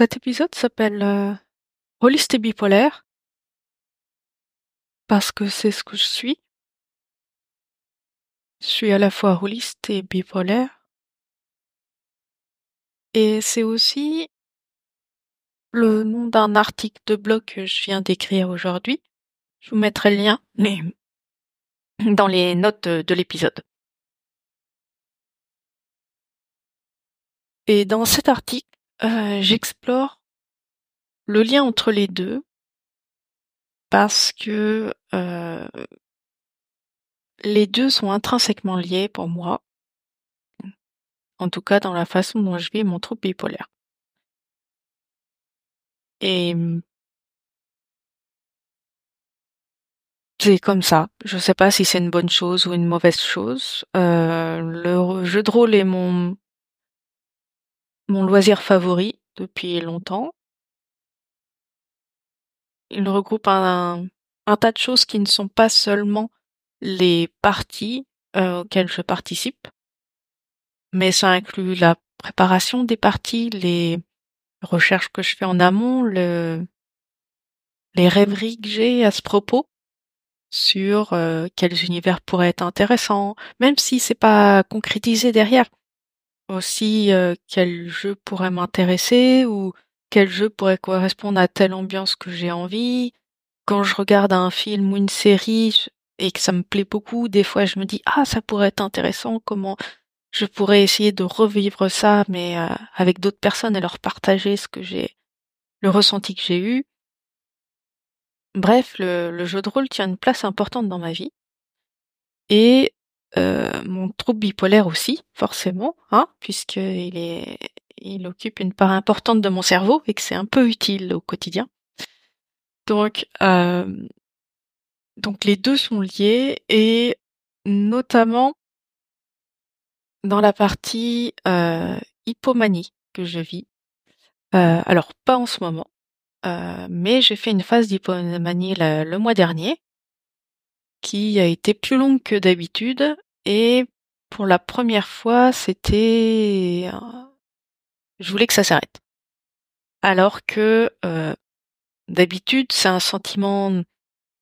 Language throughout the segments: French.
Cet épisode s'appelle euh, Rôliste et bipolaire parce que c'est ce que je suis. Je suis à la fois rôliste et bipolaire. Et c'est aussi le nom d'un article de blog que je viens d'écrire aujourd'hui. Je vous mettrai le lien dans les notes de l'épisode. Et dans cet article, euh, j'explore le lien entre les deux parce que euh, les deux sont intrinsèquement liés pour moi, en tout cas dans la façon dont je vis mon trouble bipolaire. Et c'est comme ça. Je sais pas si c'est une bonne chose ou une mauvaise chose. Euh, le jeu de rôle est mon mon loisir favori depuis longtemps. Il regroupe un, tas de choses qui ne sont pas seulement les parties euh, auxquelles je participe, mais ça inclut la préparation des parties, les recherches que je fais en amont, le, les rêveries que j'ai à ce propos sur euh, quels univers pourraient être intéressants, même si c'est pas concrétisé derrière aussi euh, quel jeu pourrait m'intéresser ou quel jeu pourrait correspondre à telle ambiance que j'ai envie. Quand je regarde un film ou une série et que ça me plaît beaucoup, des fois je me dis ah ça pourrait être intéressant, comment je pourrais essayer de revivre ça mais euh, avec d'autres personnes et leur partager ce que j'ai le ressenti que j'ai eu. Bref, le, le jeu de rôle tient une place importante dans ma vie. Et euh, mon trouble bipolaire aussi, forcément, hein, puisqu'il est, il occupe une part importante de mon cerveau et que c'est un peu utile au quotidien. Donc, euh, donc les deux sont liés et notamment dans la partie euh, hypomanie que je vis. Euh, alors pas en ce moment, euh, mais j'ai fait une phase d'hypomanie le mois dernier qui a été plus longue que d'habitude et pour la première fois, c'était je voulais que ça s'arrête. Alors que euh, d'habitude, c'est un sentiment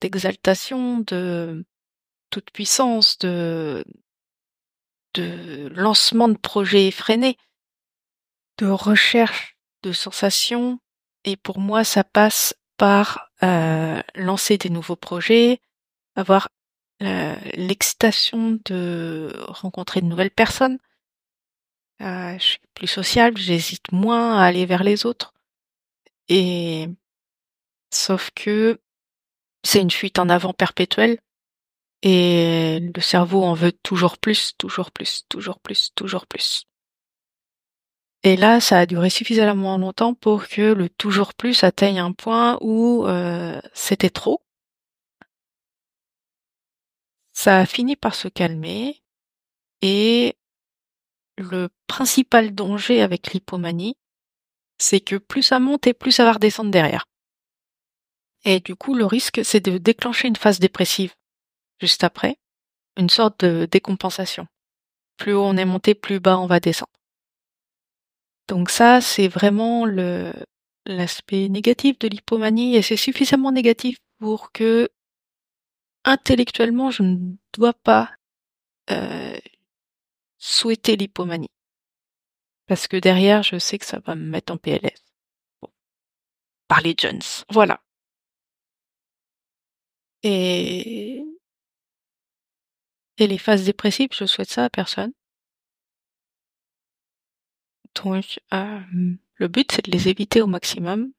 d'exaltation, de toute puissance, de de lancement de projets effrénés, de recherche de sensations. Et pour moi, ça passe par euh, lancer des nouveaux projets, avoir l'excitation de rencontrer de nouvelles personnes. Euh, je suis plus sociable, j'hésite moins à aller vers les autres. Et sauf que c'est une fuite en avant perpétuelle et le cerveau en veut toujours plus, toujours plus, toujours plus, toujours plus. Et là, ça a duré suffisamment longtemps pour que le toujours plus atteigne un point où euh, c'était trop ça a fini par se calmer et le principal danger avec l'hypomanie, c'est que plus ça monte et plus ça va redescendre derrière. Et du coup, le risque, c'est de déclencher une phase dépressive juste après, une sorte de décompensation. Plus haut on est monté, plus bas on va descendre. Donc ça, c'est vraiment l'aspect négatif de l'hypomanie et c'est suffisamment négatif pour que intellectuellement, je ne dois pas euh, souhaiter l'hypomanie. Parce que derrière, je sais que ça va me mettre en PLS. Par les Jones. Voilà. Et... Et les phases dépressives, je souhaite ça à personne. Donc, euh, le but, c'est de les éviter au maximum.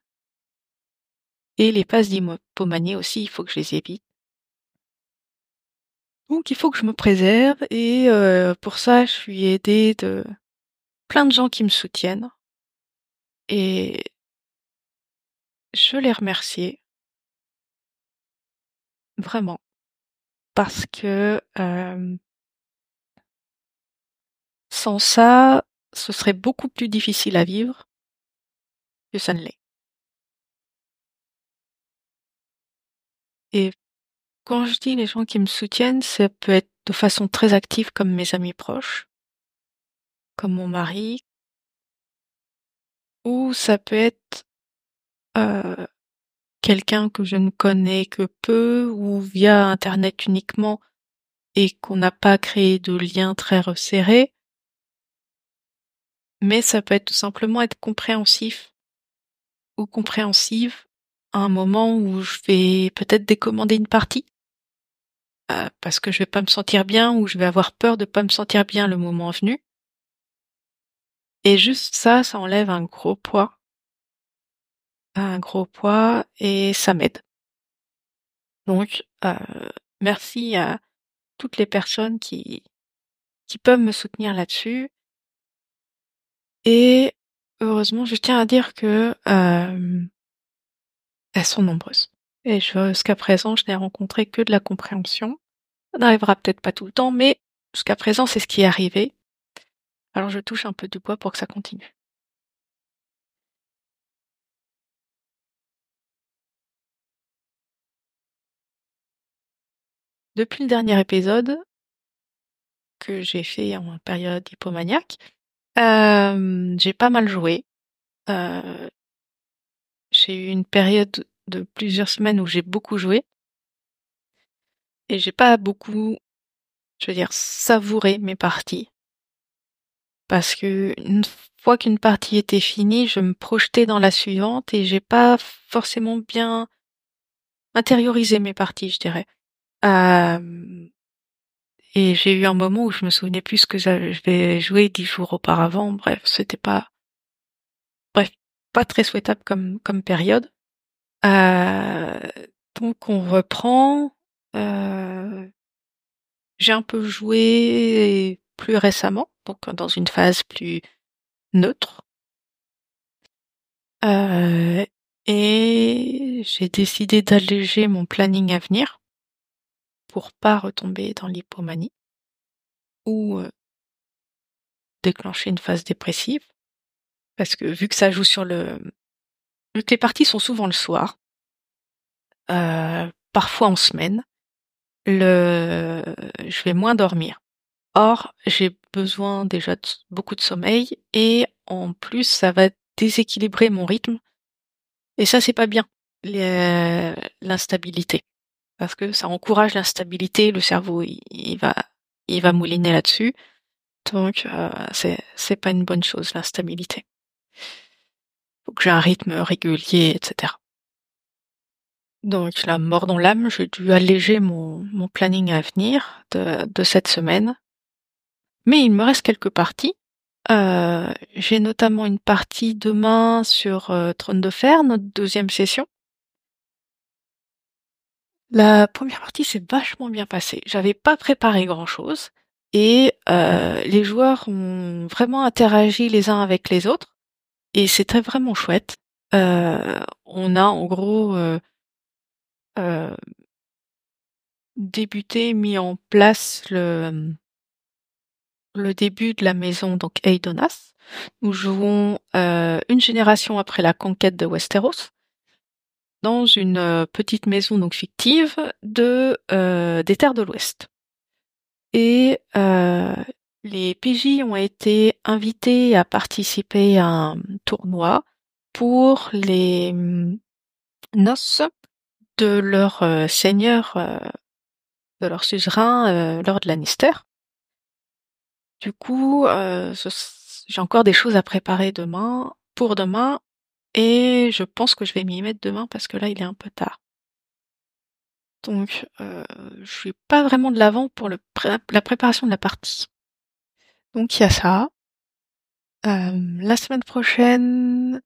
Et les phases d'hypomanie aussi, il faut que je les évite. Donc il faut que je me préserve et euh, pour ça je suis aidée de plein de gens qui me soutiennent. Et je les remercie. Vraiment. Parce que euh, sans ça ce serait beaucoup plus difficile à vivre que ça ne l'est. Quand je dis les gens qui me soutiennent, ça peut être de façon très active comme mes amis proches, comme mon mari, ou ça peut être euh, quelqu'un que je ne connais que peu ou via Internet uniquement et qu'on n'a pas créé de lien très resserré. Mais ça peut être tout simplement être compréhensif ou compréhensive un moment où je vais peut-être décommander une partie euh, parce que je vais pas me sentir bien ou je vais avoir peur de pas me sentir bien le moment venu. Et juste ça, ça enlève un gros poids. Un gros poids et ça m'aide. Donc, euh, merci à toutes les personnes qui, qui peuvent me soutenir là-dessus. Et heureusement, je tiens à dire que euh, elles sont nombreuses. Et jusqu'à présent, je n'ai rencontré que de la compréhension. Ça n'arrivera peut-être pas tout le temps, mais jusqu'à présent, c'est ce qui est arrivé. Alors je touche un peu du bois pour que ça continue. Depuis le dernier épisode que j'ai fait en période hypomaniaque, euh, j'ai pas mal joué. Euh, j'ai eu une période de plusieurs semaines où j'ai beaucoup joué. Et j'ai pas beaucoup, je veux dire, savouré mes parties. Parce que une fois qu'une partie était finie, je me projetais dans la suivante et j'ai pas forcément bien intériorisé mes parties, je dirais. Euh, et j'ai eu un moment où je me souvenais plus que j'avais joué dix jours auparavant. Bref, c'était pas, pas très souhaitable comme comme période. Euh, donc on reprend. Euh, j'ai un peu joué plus récemment, donc dans une phase plus neutre. Euh, et j'ai décidé d'alléger mon planning à venir pour pas retomber dans l'hypomanie ou euh, déclencher une phase dépressive. Parce que vu que ça joue sur le... Vu que les parties sont souvent le soir, euh, parfois en semaine, le... je vais moins dormir. Or, j'ai besoin déjà de beaucoup de sommeil et en plus, ça va déséquilibrer mon rythme. Et ça, c'est pas bien, l'instabilité parce que ça encourage l'instabilité, le cerveau il, va il va mouliner là-dessus. Donc euh, c'est c'est pas une bonne chose l'instabilité. Faut que j'ai un rythme régulier, etc. Donc la mort dans l'âme, j'ai dû alléger mon, planning à venir de, de cette semaine. Mais il me reste quelques parties. Euh, j'ai notamment une partie demain sur euh, Trône de Fer, notre deuxième session. La première partie s'est vachement bien passée. J'avais pas préparé grand chose et euh, les joueurs ont vraiment interagi les uns avec les autres et c'était vraiment chouette. Euh, on a en gros euh, débuté, mis en place le le début de la maison donc Eidonas. Nous jouons une génération après la conquête de Westeros dans une euh, petite maison donc fictive de euh, des terres de l'Ouest. Et euh, les PJ ont été invités à participer à un tournoi pour les mm, noces de leur seigneur, de leur suzerain, Lord Lannister. Du coup, j'ai encore des choses à préparer demain, pour demain, et je pense que je vais m'y mettre demain parce que là, il est un peu tard. Donc, euh, je suis pas vraiment de l'avant pour la préparation de la partie. Donc, il y a ça. Euh, la semaine prochaine,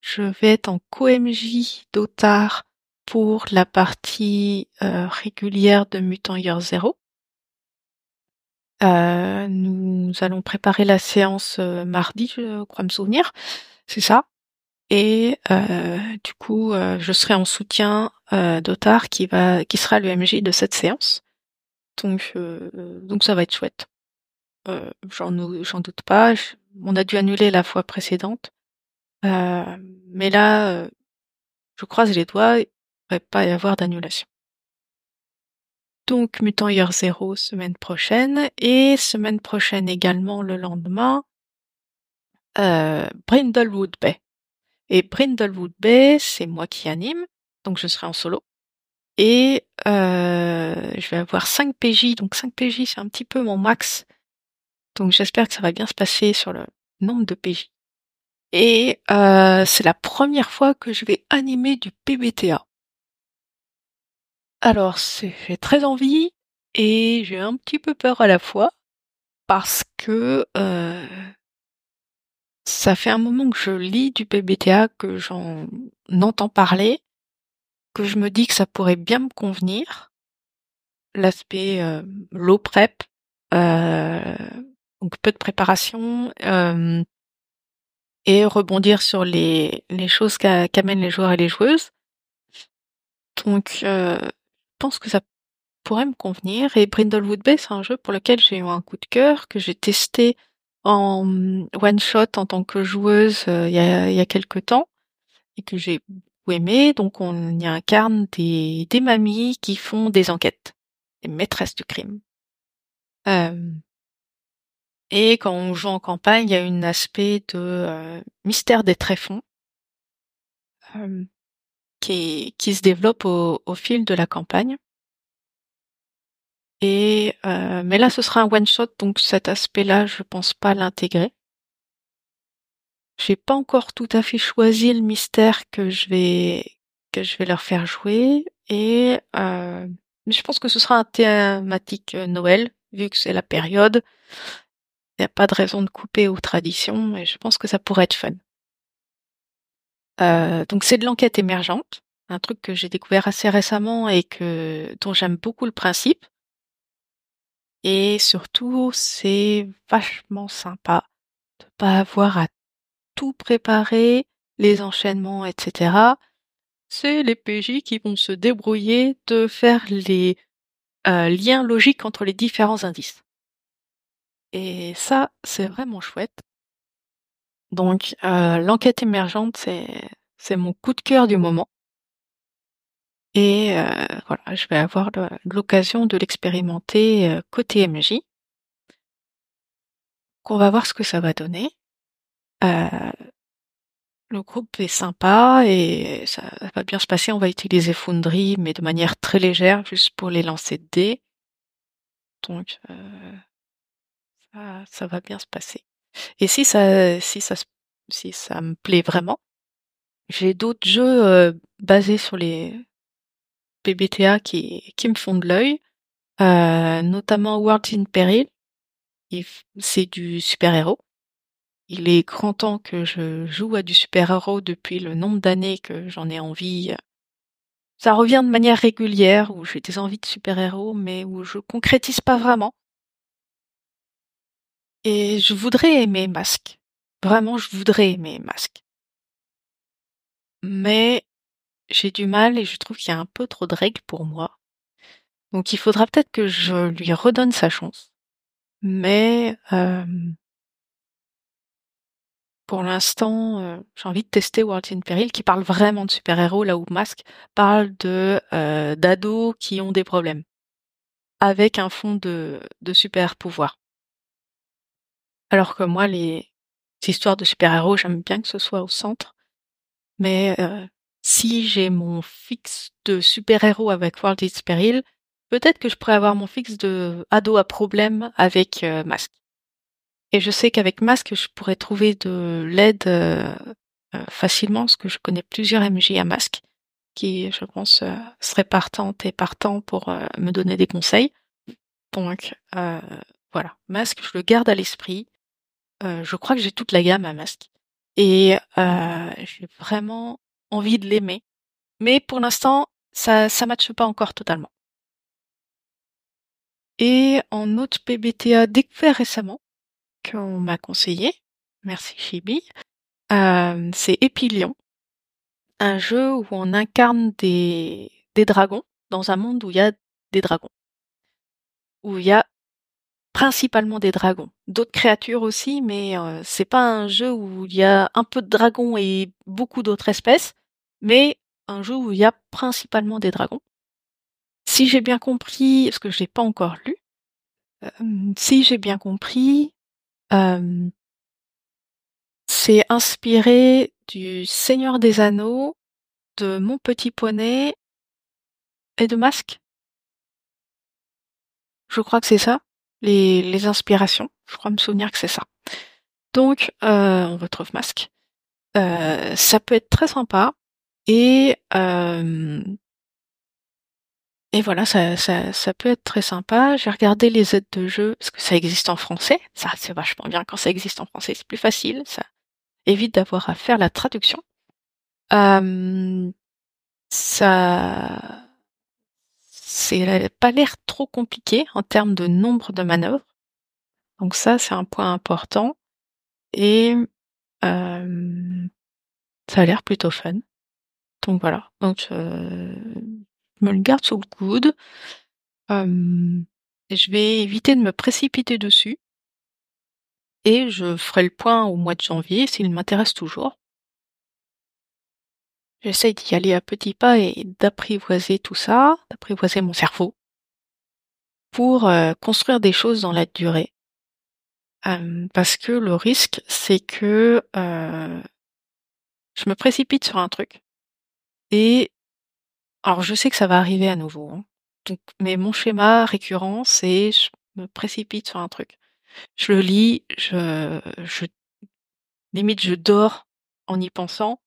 je vais être en co-MJ d'Otar pour la partie euh, régulière de Mutant Year Zero. Euh, nous allons préparer la séance mardi, je crois me souvenir. C'est ça. Et du coup, je serai en soutien d'Otar qui va, qui sera le MJ de cette séance. Donc, donc ça va être chouette. J'en, j'en doute pas. on a dû annuler la fois précédente, mais là, je croise les doigts. Il ne va pas y avoir d'annulation. Donc, Mutant Year Zero semaine prochaine et semaine prochaine également le lendemain, Brindlewood Bay Et Brindlewood Bay, c'est moi qui anime, donc je serai en solo. Et euh, je vais avoir 5 PJ, donc 5 PJ c'est un petit peu mon max. Donc j'espère que ça va bien se passer sur le nombre de PJ. Et euh, c'est la première fois que je vais animer du PBTA. Alors j'ai très envie et j'ai un petit peu peur à la fois parce que euh, ça fait un moment que je lis du PBTA, que j'en entends parler, que je me dis que ça pourrait bien me convenir. L'aspect euh, low prep, euh, donc peu de préparation, euh, et rebondir sur les, les choses qu'amènent les joueurs et les joueuses. Donc, je pense que ça pourrait me convenir. Et Brindlewood Bay, c'est un jeu pour lequel j'ai eu un coup de cœur, que j'ai testé en one shot en tant que joueuse euh, il y, a, y a quelques temps et que j'ai aimé. Donc on y incarne des, des mamies qui font des enquêtes, des maîtresses du crime. Euh, et quand on joue en campagne, il y a un aspect de euh, mystère des tréfonds qui, qui se développe au, au fil de la campagne. Et euh, mais là, ce sera un one shot, donc cet aspect-là, je pense pas l'intégrer. J'ai pas encore tout à fait choisi le mystère que je vais que je vais leur faire jouer et euh, je pense que ce sera un thématique euh, Noël vu que c'est la période. Il n'y a pas de raison de couper aux traditions et je pense que ça pourrait être fun. Euh, donc c'est de l'enquête émergente, un truc que j'ai découvert assez récemment et que dont j'aime beaucoup le principe. Et surtout, c'est vachement sympa de pas avoir à tout préparer, les enchaînements, etc. C'est les PJ qui vont se débrouiller de faire les euh, liens logiques entre les différents indices. Et ça, c'est vraiment chouette. Donc, euh, l'enquête émergente, c'est mon coup de cœur du moment. Et euh, voilà, je vais avoir l'occasion de l'expérimenter euh, côté MJ. On va voir ce que ça va donner. Le groupe est sympa et ça va bien se passer. On va utiliser Foundry, mais de manière très légère, juste pour les lancer de dés. Donc, ça, ça, va bien se passer. Et si ça, si ça, si ça me plaît vraiment, j'ai d'autres jeux basés sur les PBTA qui, qui me font de l'œil, euh, notamment World in Peril. C'est du super-héros. Il est grand temps que je joue à du super-héros depuis le nombre d'années que j'en ai envie. Ça revient de manière régulière, où j'ai des envies de super-héros, mais où je concrétise pas vraiment. Et je voudrais aimer Masque. Vraiment, je voudrais aimer Masque. Mais j'ai du mal et je trouve qu'il y a un peu trop de règles pour moi. Donc il faudra peut-être que je lui redonne sa chance. Mais pour l'instant, euh, j'ai envie de tester World in Peril qui parle vraiment de super-héros, là où Mask parle de euh, d'ados qui ont des problèmes. Avec un fond de, de super pouvoir. Alors que moi, les histoires de super-héros, j'aime bien que ce soit au centre. Mais si j'ai mon fixe de super-héros avec World is Peril, peut-être que je pourrais avoir mon fixe de ado à problème avec euh, Mask. Et je sais qu'avec Mask, je pourrais trouver de l'aide euh, euh, facilement, parce que je connais plusieurs MJ à Mask qui, je pense, seraient partantes et partants pour me donner des conseils. Donc, voilà, Mask, je le garde à l'esprit. Je crois que j'ai toute la gamme à Mask. Et j'ai vraiment envie de l'aimer. Mais pour l'instant, ça ça matche pas encore totalement. Et en autre PBTA découvert récemment, qu'on m'a conseillé, merci Chibi, euh, c'est Epilion, un jeu où on incarne des, des dragons dans un monde où il y a des dragons, où il y a principalement des dragons, d'autres créatures aussi, mais euh, c'est pas un jeu où il y a un peu de dragons et beaucoup d'autres espèces mais un jeu où il y a principalement des dragons. Si j'ai bien compris, parce que je l'ai pas encore lu, euh, si j'ai bien compris, euh, c'est inspiré du Seigneur des Anneaux, de Mon Petit Poney et de Masque. Je crois que c'est ça, les, les inspirations. Je crois me souvenir que c'est ça. Donc, euh, on retrouve Masque. Euh, ça peut être très sympa et euh, et voilà, ça, ça, ça peut être très sympa. J'ai regardé les aides de jeu parce que ça existe en français. Ça, c'est vachement bien quand ça existe en français. C'est plus facile. Ça évite d'avoir à faire la traduction. Euh, ça, c'est pas l'air trop compliqué en termes de nombre de manœuvres. Donc ça, c'est un point important. Et euh, ça a l'air plutôt fun. Donc voilà. Donc euh, je me le garde sous le coude. Euh, je vais éviter de me précipiter dessus. Et je ferai le point au mois de janvier s'il m'intéresse toujours. J'essaye d'y aller à petits pas et d'apprivoiser tout ça, d'apprivoiser mon cerveau pour euh, construire des choses dans la durée. Parce que le risque, c'est que euh, je me précipite sur un truc et alors je sais que ça va arriver à nouveau. Hein. Donc, mais mon schéma récurrent, c'est je me précipite sur un truc. Je le lis, je limite je dors en y pensant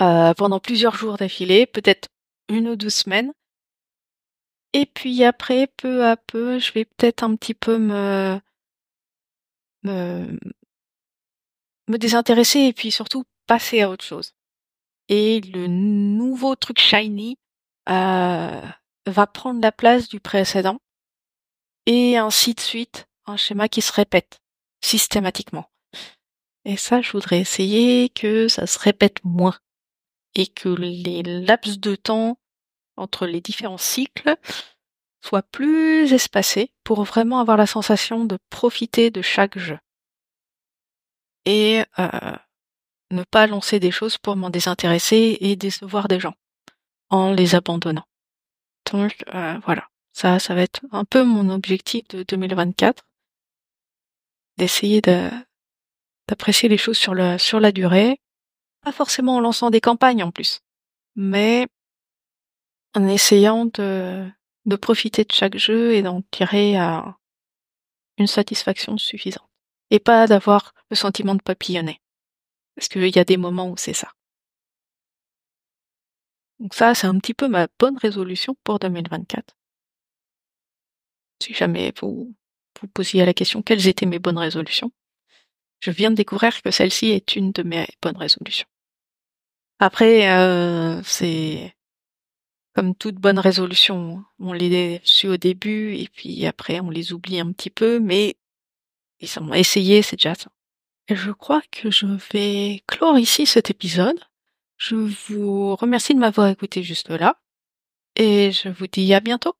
euh, pendant plusieurs jours d'affilée, peut-être une ou deux semaines. Et puis après, peu à peu, je vais peut-être un petit peu me, me, me désintéresser et puis surtout passer à autre chose. Et le nouveau truc shiny euh, va prendre la place du précédent et ainsi de suite, un schéma qui se répète systématiquement. Et ça, je voudrais essayer que ça se répète moins et que les laps de temps entre les différents cycles soient plus espacés pour vraiment avoir la sensation de profiter de chaque jeu. Et euh, ne pas lancer des choses pour m'en désintéresser et décevoir des gens en les abandonnant. Donc euh, voilà, ça, ça va être un peu mon objectif de 2024, d'essayer d'apprécier les choses sur, sur la durée, pas forcément en lançant des campagnes en plus, mais en essayant de, profiter de chaque jeu et d'en tirer à une satisfaction suffisante. Et pas d'avoir le sentiment de papillonner. Parce qu'il y a des moments où c'est ça. Donc ça, c'est un petit peu ma bonne résolution pour 2024. Si jamais vous vous posiez la question quelles étaient mes bonnes résolutions, je viens de découvrir que celle-ci est une de mes bonnes résolutions. Après, euh, c'est comme toute bonne résolution, on les suit au début et puis après on les oublie un petit peu, mais ils ont essayé, c'est déjà ça. Je crois que je vais clore ici cet épisode. Je vous remercie de m'avoir écouté juste là et je vous dis à bientôt.